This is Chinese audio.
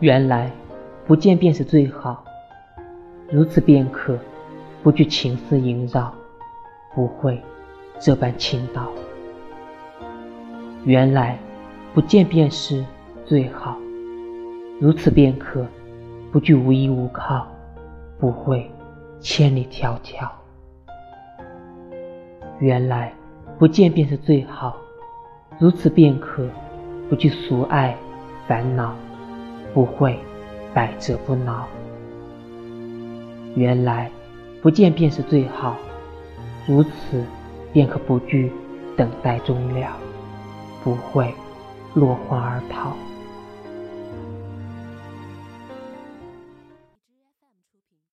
原来不见便是最好，如此便可不惧情丝萦绕，不会这般倾倒。原来不见便是最好，如此便可不惧无依无靠，不会千里迢迢。原来不见便是最好，如此便可不惧俗爱烦恼。不会百折不挠。原来不见便是最好，如此便可不惧等待终了，不会落荒而逃。